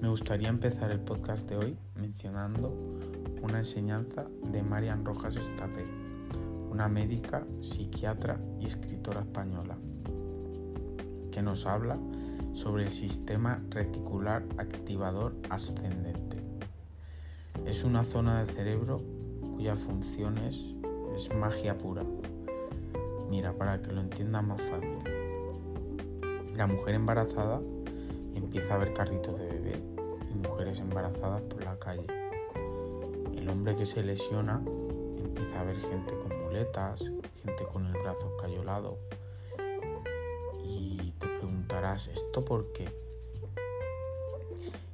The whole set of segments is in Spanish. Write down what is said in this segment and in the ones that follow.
Me gustaría empezar el podcast de hoy mencionando una enseñanza de Marian Rojas Estapé, una médica, psiquiatra y escritora española, que nos habla sobre el sistema reticular activador ascendente. Es una zona del cerebro cuya función es, es magia pura. Mira, para que lo entienda más fácil. La mujer embarazada empieza a ver carritos de bebé y mujeres embarazadas por la calle. El hombre que se lesiona empieza a ver gente con muletas, gente con el brazo escayolado. Y te preguntarás, ¿esto por qué?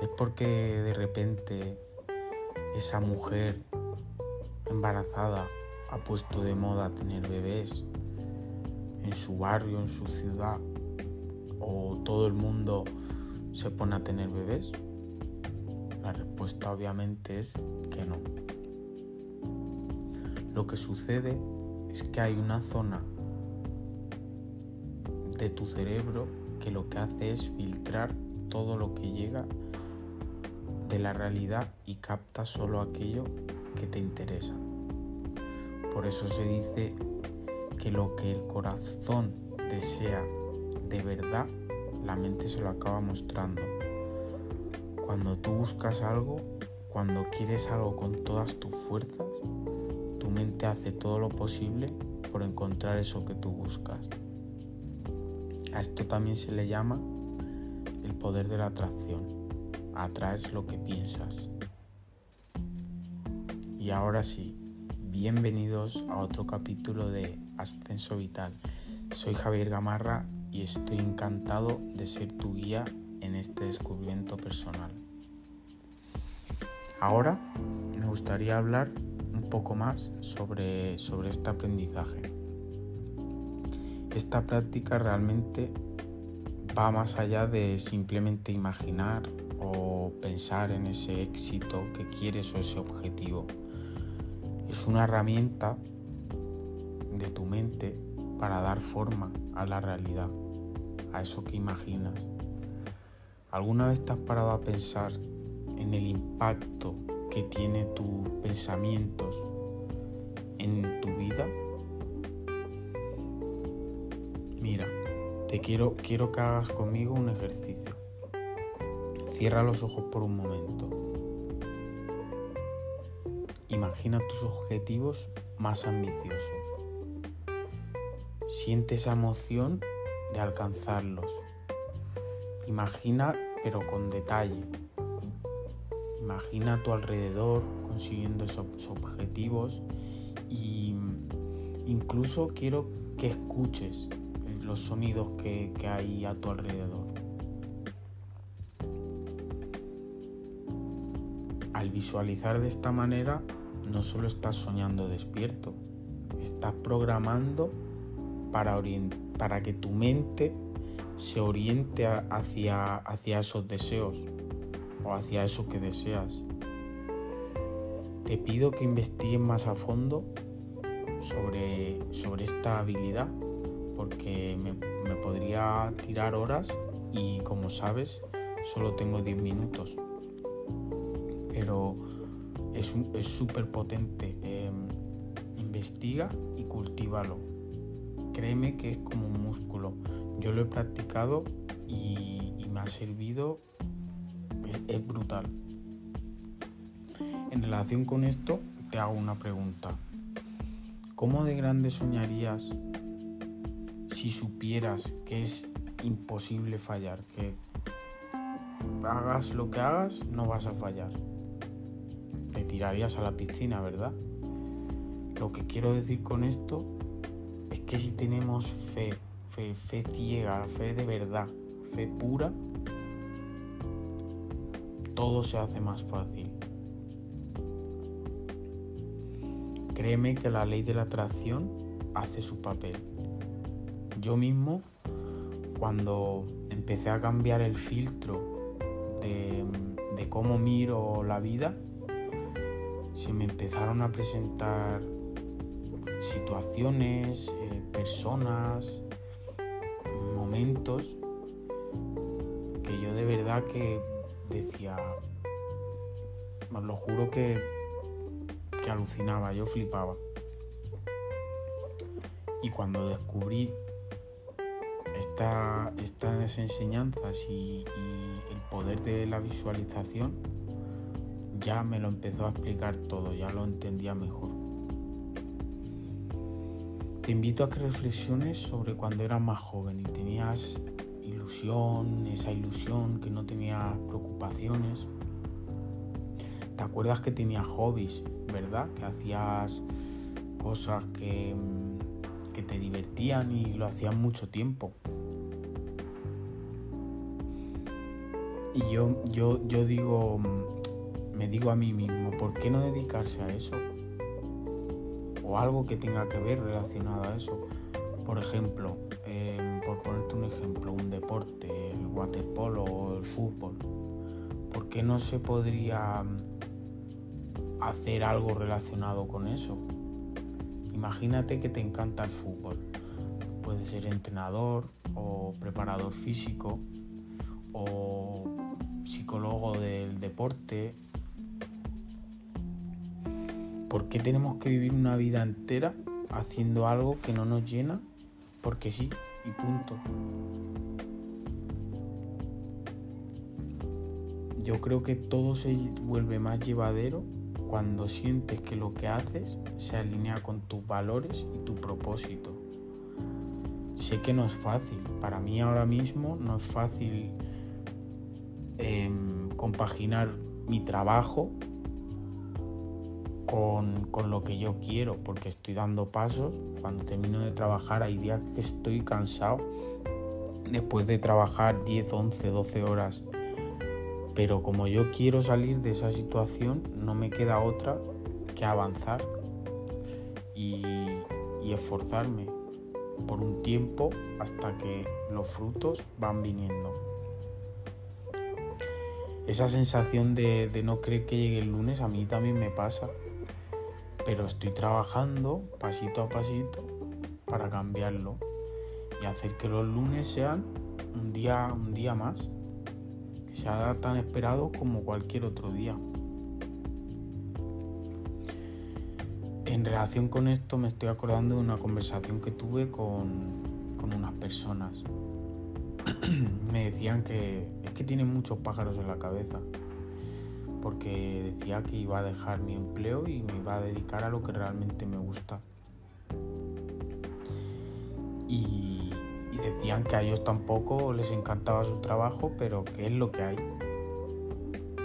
Es porque de repente esa mujer embarazada ha puesto de moda tener bebés en su barrio, en su ciudad, o todo el mundo se pone a tener bebés? La respuesta obviamente es que no. Lo que sucede es que hay una zona de tu cerebro que lo que hace es filtrar todo lo que llega de la realidad y capta solo aquello que te interesa. Por eso se dice que lo que el corazón desea de verdad, la mente se lo acaba mostrando. Cuando tú buscas algo, cuando quieres algo con todas tus fuerzas, tu mente hace todo lo posible por encontrar eso que tú buscas. A esto también se le llama el poder de la atracción. Atraes lo que piensas. Y ahora sí, bienvenidos a otro capítulo de Ascenso Vital. Soy Javier Gamarra y estoy encantado de ser tu guía en este descubrimiento personal. Ahora me gustaría hablar un poco más sobre, sobre este aprendizaje. Esta práctica realmente va más allá de simplemente imaginar o pensar en ese éxito que quieres o ese objetivo. Es una herramienta de tu mente para dar forma a la realidad, a eso que imaginas. ¿Alguna vez te has parado a pensar en el impacto que tiene tus pensamientos en tu vida? Mira, te quiero, quiero que hagas conmigo un ejercicio. Cierra los ojos por un momento. Imagina tus objetivos más ambiciosos. Siente esa emoción de alcanzarlos. Imagina, pero con detalle. Imagina a tu alrededor consiguiendo esos objetivos y incluso quiero que escuches los sonidos que, que hay a tu alrededor. Al visualizar de esta manera, no solo estás soñando despierto, estás programando para, que tu mente se oriente hacia, hacia esos deseos o hacia eso que deseas. Te pido que investigues más a fondo sobre, sobre esta habilidad porque me, me podría tirar horas y como sabes solo tengo 10 minutos. Pero es súper potente. Eh, investiga y cultívalo. Créeme que es como un músculo. Yo lo he practicado y, me ha servido. Es, es brutal. En relación con esto, te hago una pregunta. ¿Cómo de grande soñarías si supieras que es imposible fallar? Que hagas lo que hagas, no vas a fallar te tirarías a la piscina, ¿verdad? Lo que quiero decir con esto es que si tenemos fe, fe, fe ciega, fe de verdad, fe pura, todo se hace más fácil. Créeme que la ley de la atracción hace su papel. Yo mismo, cuando empecé a cambiar el filtro de, de cómo miro la vida, se me empezaron a presentar situaciones, personas, momentos que yo de verdad que decía, os lo juro que, que alucinaba, yo flipaba. Y cuando descubrí estas enseñanzas y, el poder de la visualización, ya me lo empezó a explicar todo, ya lo entendía mejor. Te invito a que reflexiones sobre cuando eras más joven y tenías ilusión, esa ilusión, que no tenías preocupaciones. ¿Te acuerdas que tenías hobbies, verdad? Que hacías cosas que que te divertían y lo hacían mucho tiempo. Y yo, yo, yo digo, me digo a mí mismo, ¿por qué no dedicarse a eso? O algo que tenga que ver relacionado a eso. Por ejemplo, em, por ponerte un ejemplo, un deporte, el waterpolo o el fútbol. ¿Por qué no se podría hacer algo relacionado con eso? Imagínate que te encanta el fútbol. Puedes ser entrenador o preparador físico o psicólogo del deporte. ¿Por qué tenemos que vivir una vida entera haciendo algo que no nos llena? Porque sí, y punto. Yo creo que todo se vuelve más llevadero cuando sientes que lo que haces se alinea con tus valores y tu propósito. Sé que no es fácil, para mí ahora mismo no es fácil em, compaginar mi trabajo con, con, lo que yo quiero, porque estoy dando pasos. Cuando termino de trabajar hay días que estoy cansado después de trabajar 10, 11, 12 horas pero como yo quiero salir de esa situación, no me queda otra que avanzar y, esforzarme por un tiempo hasta que los frutos van viniendo. Esa sensación de, de no creer que llegue el lunes a mí también me pasa, pero estoy trabajando pasito a pasito para cambiarlo y hacer que los lunes sean un día, un día más sea tan esperado como cualquier otro día. En relación con esto me estoy acordando de una conversación que tuve con, unas personas. me decían que es que tienen muchos pájaros en la cabeza. Porque decía que iba a dejar mi empleo y me iba a dedicar a lo que realmente me gusta. Y decían que a ellos tampoco les encantaba su trabajo, pero que es lo que hay.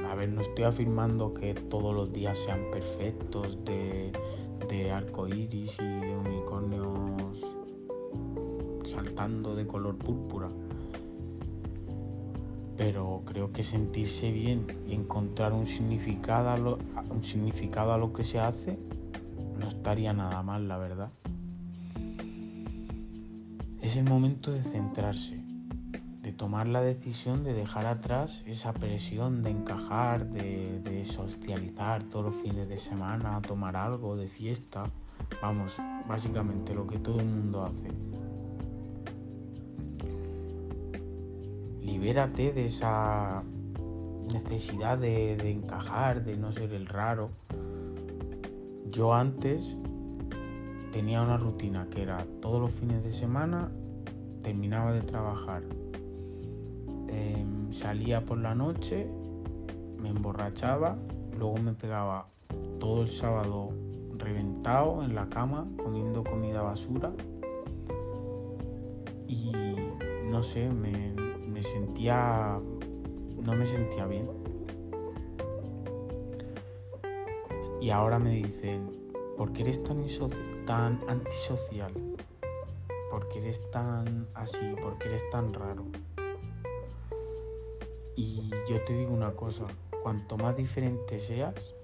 A ver, no estoy afirmando que todos los días sean perfectos de, de arco iris y de unicornios saltando de color púrpura. Pero creo que sentirse bien y encontrar un significado a lo, un significado a lo que se hace no estaría nada mal, la verdad. Es el momento de centrarse, de tomar la decisión de dejar atrás esa presión de encajar, de, socializar todos los fines de semana, tomar algo de fiesta. Vamos, básicamente lo que todo el mundo hace. Libérate de esa necesidad de, encajar, de no ser el raro. Yo antes tenía una rutina que era todos los fines de semana, terminaba de trabajar, em, salía por la noche, me emborrachaba, luego me pegaba todo el sábado reventado en la cama comiendo comida basura y no sé, me, sentía, no me sentía bien. Y ahora me dicen, ¿por qué eres tan, tan antisocial? ¿Por qué eres tan así? ¿Por qué eres tan raro? Y yo te digo una cosa, cuanto más diferente seas,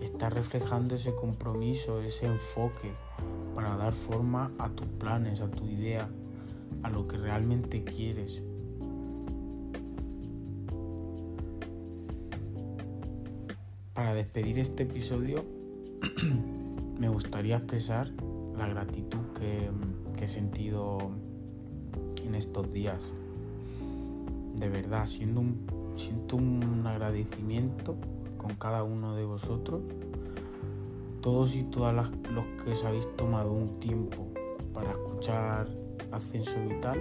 estás reflejando ese compromiso, ese enfoque para dar forma a tus planes, a tu idea, a lo que realmente quieres. Para despedir este episodio, me gustaría expresar la gratitud que, he sentido en estos días. De verdad, un siento un agradecimiento con cada uno de vosotros, todos y todas los que os habéis tomado un tiempo para escuchar Ascenso Vital.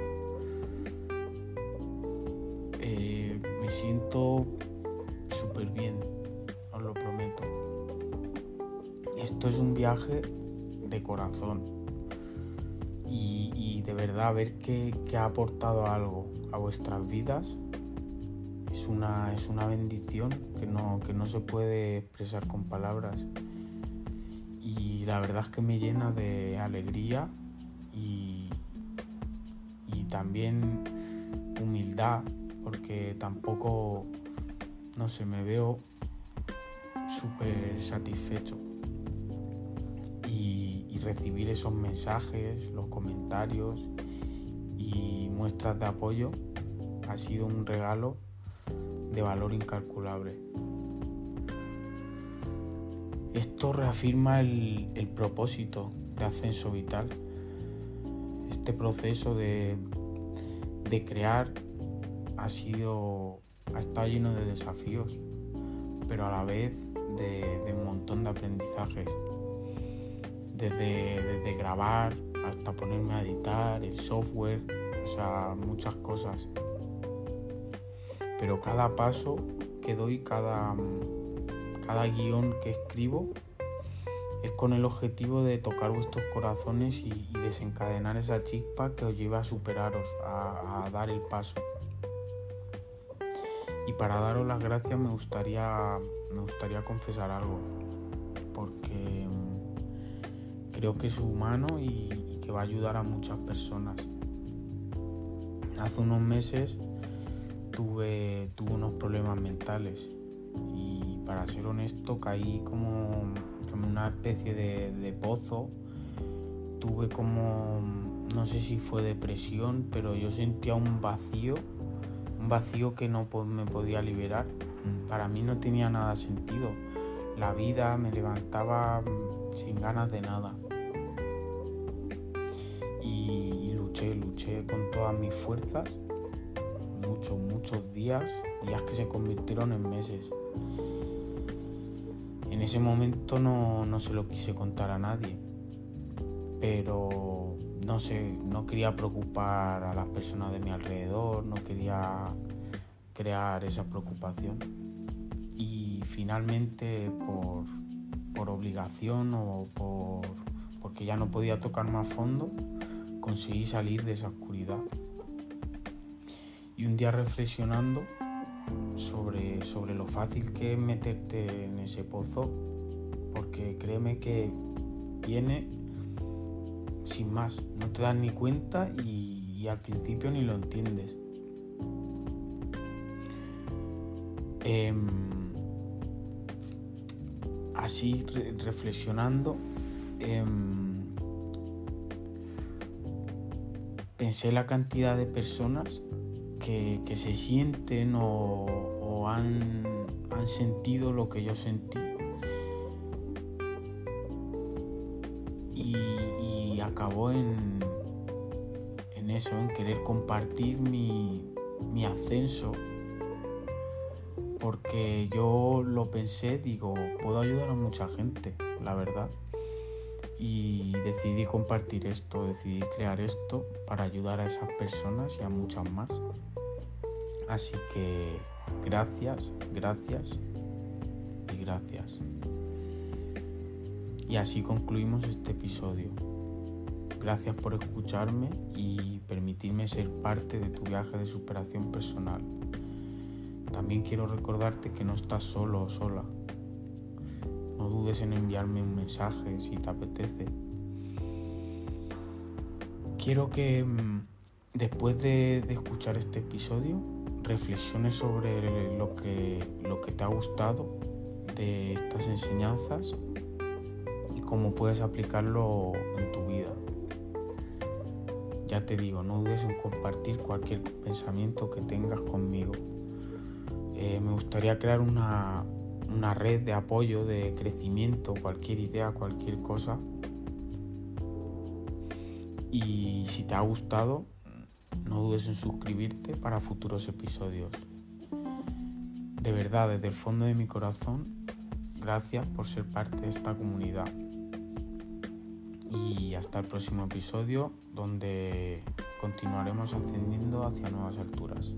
Eh, me siento súper bien, os lo prometo. Esto es un viaje de corazón y, de verdad ver que, ha aportado algo a vuestras vidas es una, es una bendición que no, que no se puede expresar con palabras. Y la verdad es que me llena de alegría y, y también humildad, porque tampoco, no sé, me veo súper satisfecho. Y, y recibir esos mensajes, los comentarios y muestras de apoyo ha sido un regalo de valor incalculable. Esto reafirma el, propósito de ascenso vital, este proceso de, crear ha sido ha estado lleno de desafíos, pero a la vez de, un montón de aprendizajes. Desde, desde, grabar hasta ponerme a editar, el software, o sea, muchas cosas pero cada paso que doy, cada, cada guion que escribo, es con el objetivo de tocar vuestros corazones y, desencadenar esa chispa que os lleva a superaros, a, dar el paso. Y para daros las gracias me gustaría, me gustaría confesar algo, porque creo que es humano y, que va a ayudar a muchas personas. Hace unos meses tuve, unos problemas mentales y para ser honesto caí como, en una especie de, pozo. Tuve como, no sé si fue depresión, pero yo sentía un vacío, un vacío que no me podía liberar. Para mí no tenía nada sentido. La vida me levantaba sin ganas de nada. Y luché, luché con todas mis fuerzas muchos, muchos días, días que se convirtieron en meses. En ese momento no, no se lo quise contar a nadie, pero no sé, no quería preocupar a las personas de mi alrededor, no quería crear esa preocupación. Y finalmente por, por obligación o por, porque ya no podía tocar más fondo, conseguí salir de esa oscuridad. Y un día reflexionando sobre, sobre lo fácil que es meterte en ese pozo, porque créeme que viene sin más, no te das ni cuenta y, al principio ni lo entiendes. Em, así reflexionando, em, pensé la cantidad de personas que, se sienten o, han, sentido lo que yo sentí. Y, acabó en, en eso, en querer compartir mi, mi ascenso porque yo lo pensé, digo, puedo ayudar a mucha gente, la verdad. Y decidí compartir esto, decidí crear esto para ayudar a esas personas y a muchas más. Así que gracias, gracias y gracias. Y así concluimos este episodio. Gracias por escucharme y permitirme ser parte de tu viaje de superación personal. También quiero recordarte que no estás solo o sola. No dudes en enviarme un mensaje si te apetece. Quiero que mm, después de, escuchar este episodio reflexiones sobre lo que, lo que te ha gustado de estas enseñanzas y cómo puedes aplicarlo en tu vida. Ya te digo, no dudes en compartir cualquier pensamiento que tengas conmigo. Eh, me gustaría crear una, una red de apoyo, de crecimiento, cualquier idea, cualquier cosa. Y si te ha gustado, no dudes en suscribirte para futuros episodios. de verdad, desde el fondo de mi corazón, gracias por ser parte de esta comunidad. Y hasta el próximo episodio donde continuaremos ascendiendo hacia nuevas alturas.